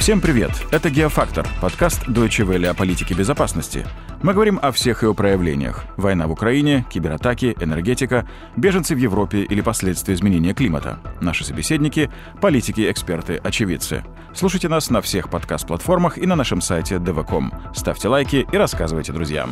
Всем привет! Это «Геофактор» — подкаст Deutsche Welle о политике безопасности. Мы говорим о всех ее проявлениях — война в Украине, кибератаки, энергетика, беженцы в Европе или последствия изменения климата. Наши собеседники — политики, эксперты, очевидцы. Слушайте нас на всех подкаст-платформах и на нашем сайте dv.com. Ставьте лайки и рассказывайте друзьям.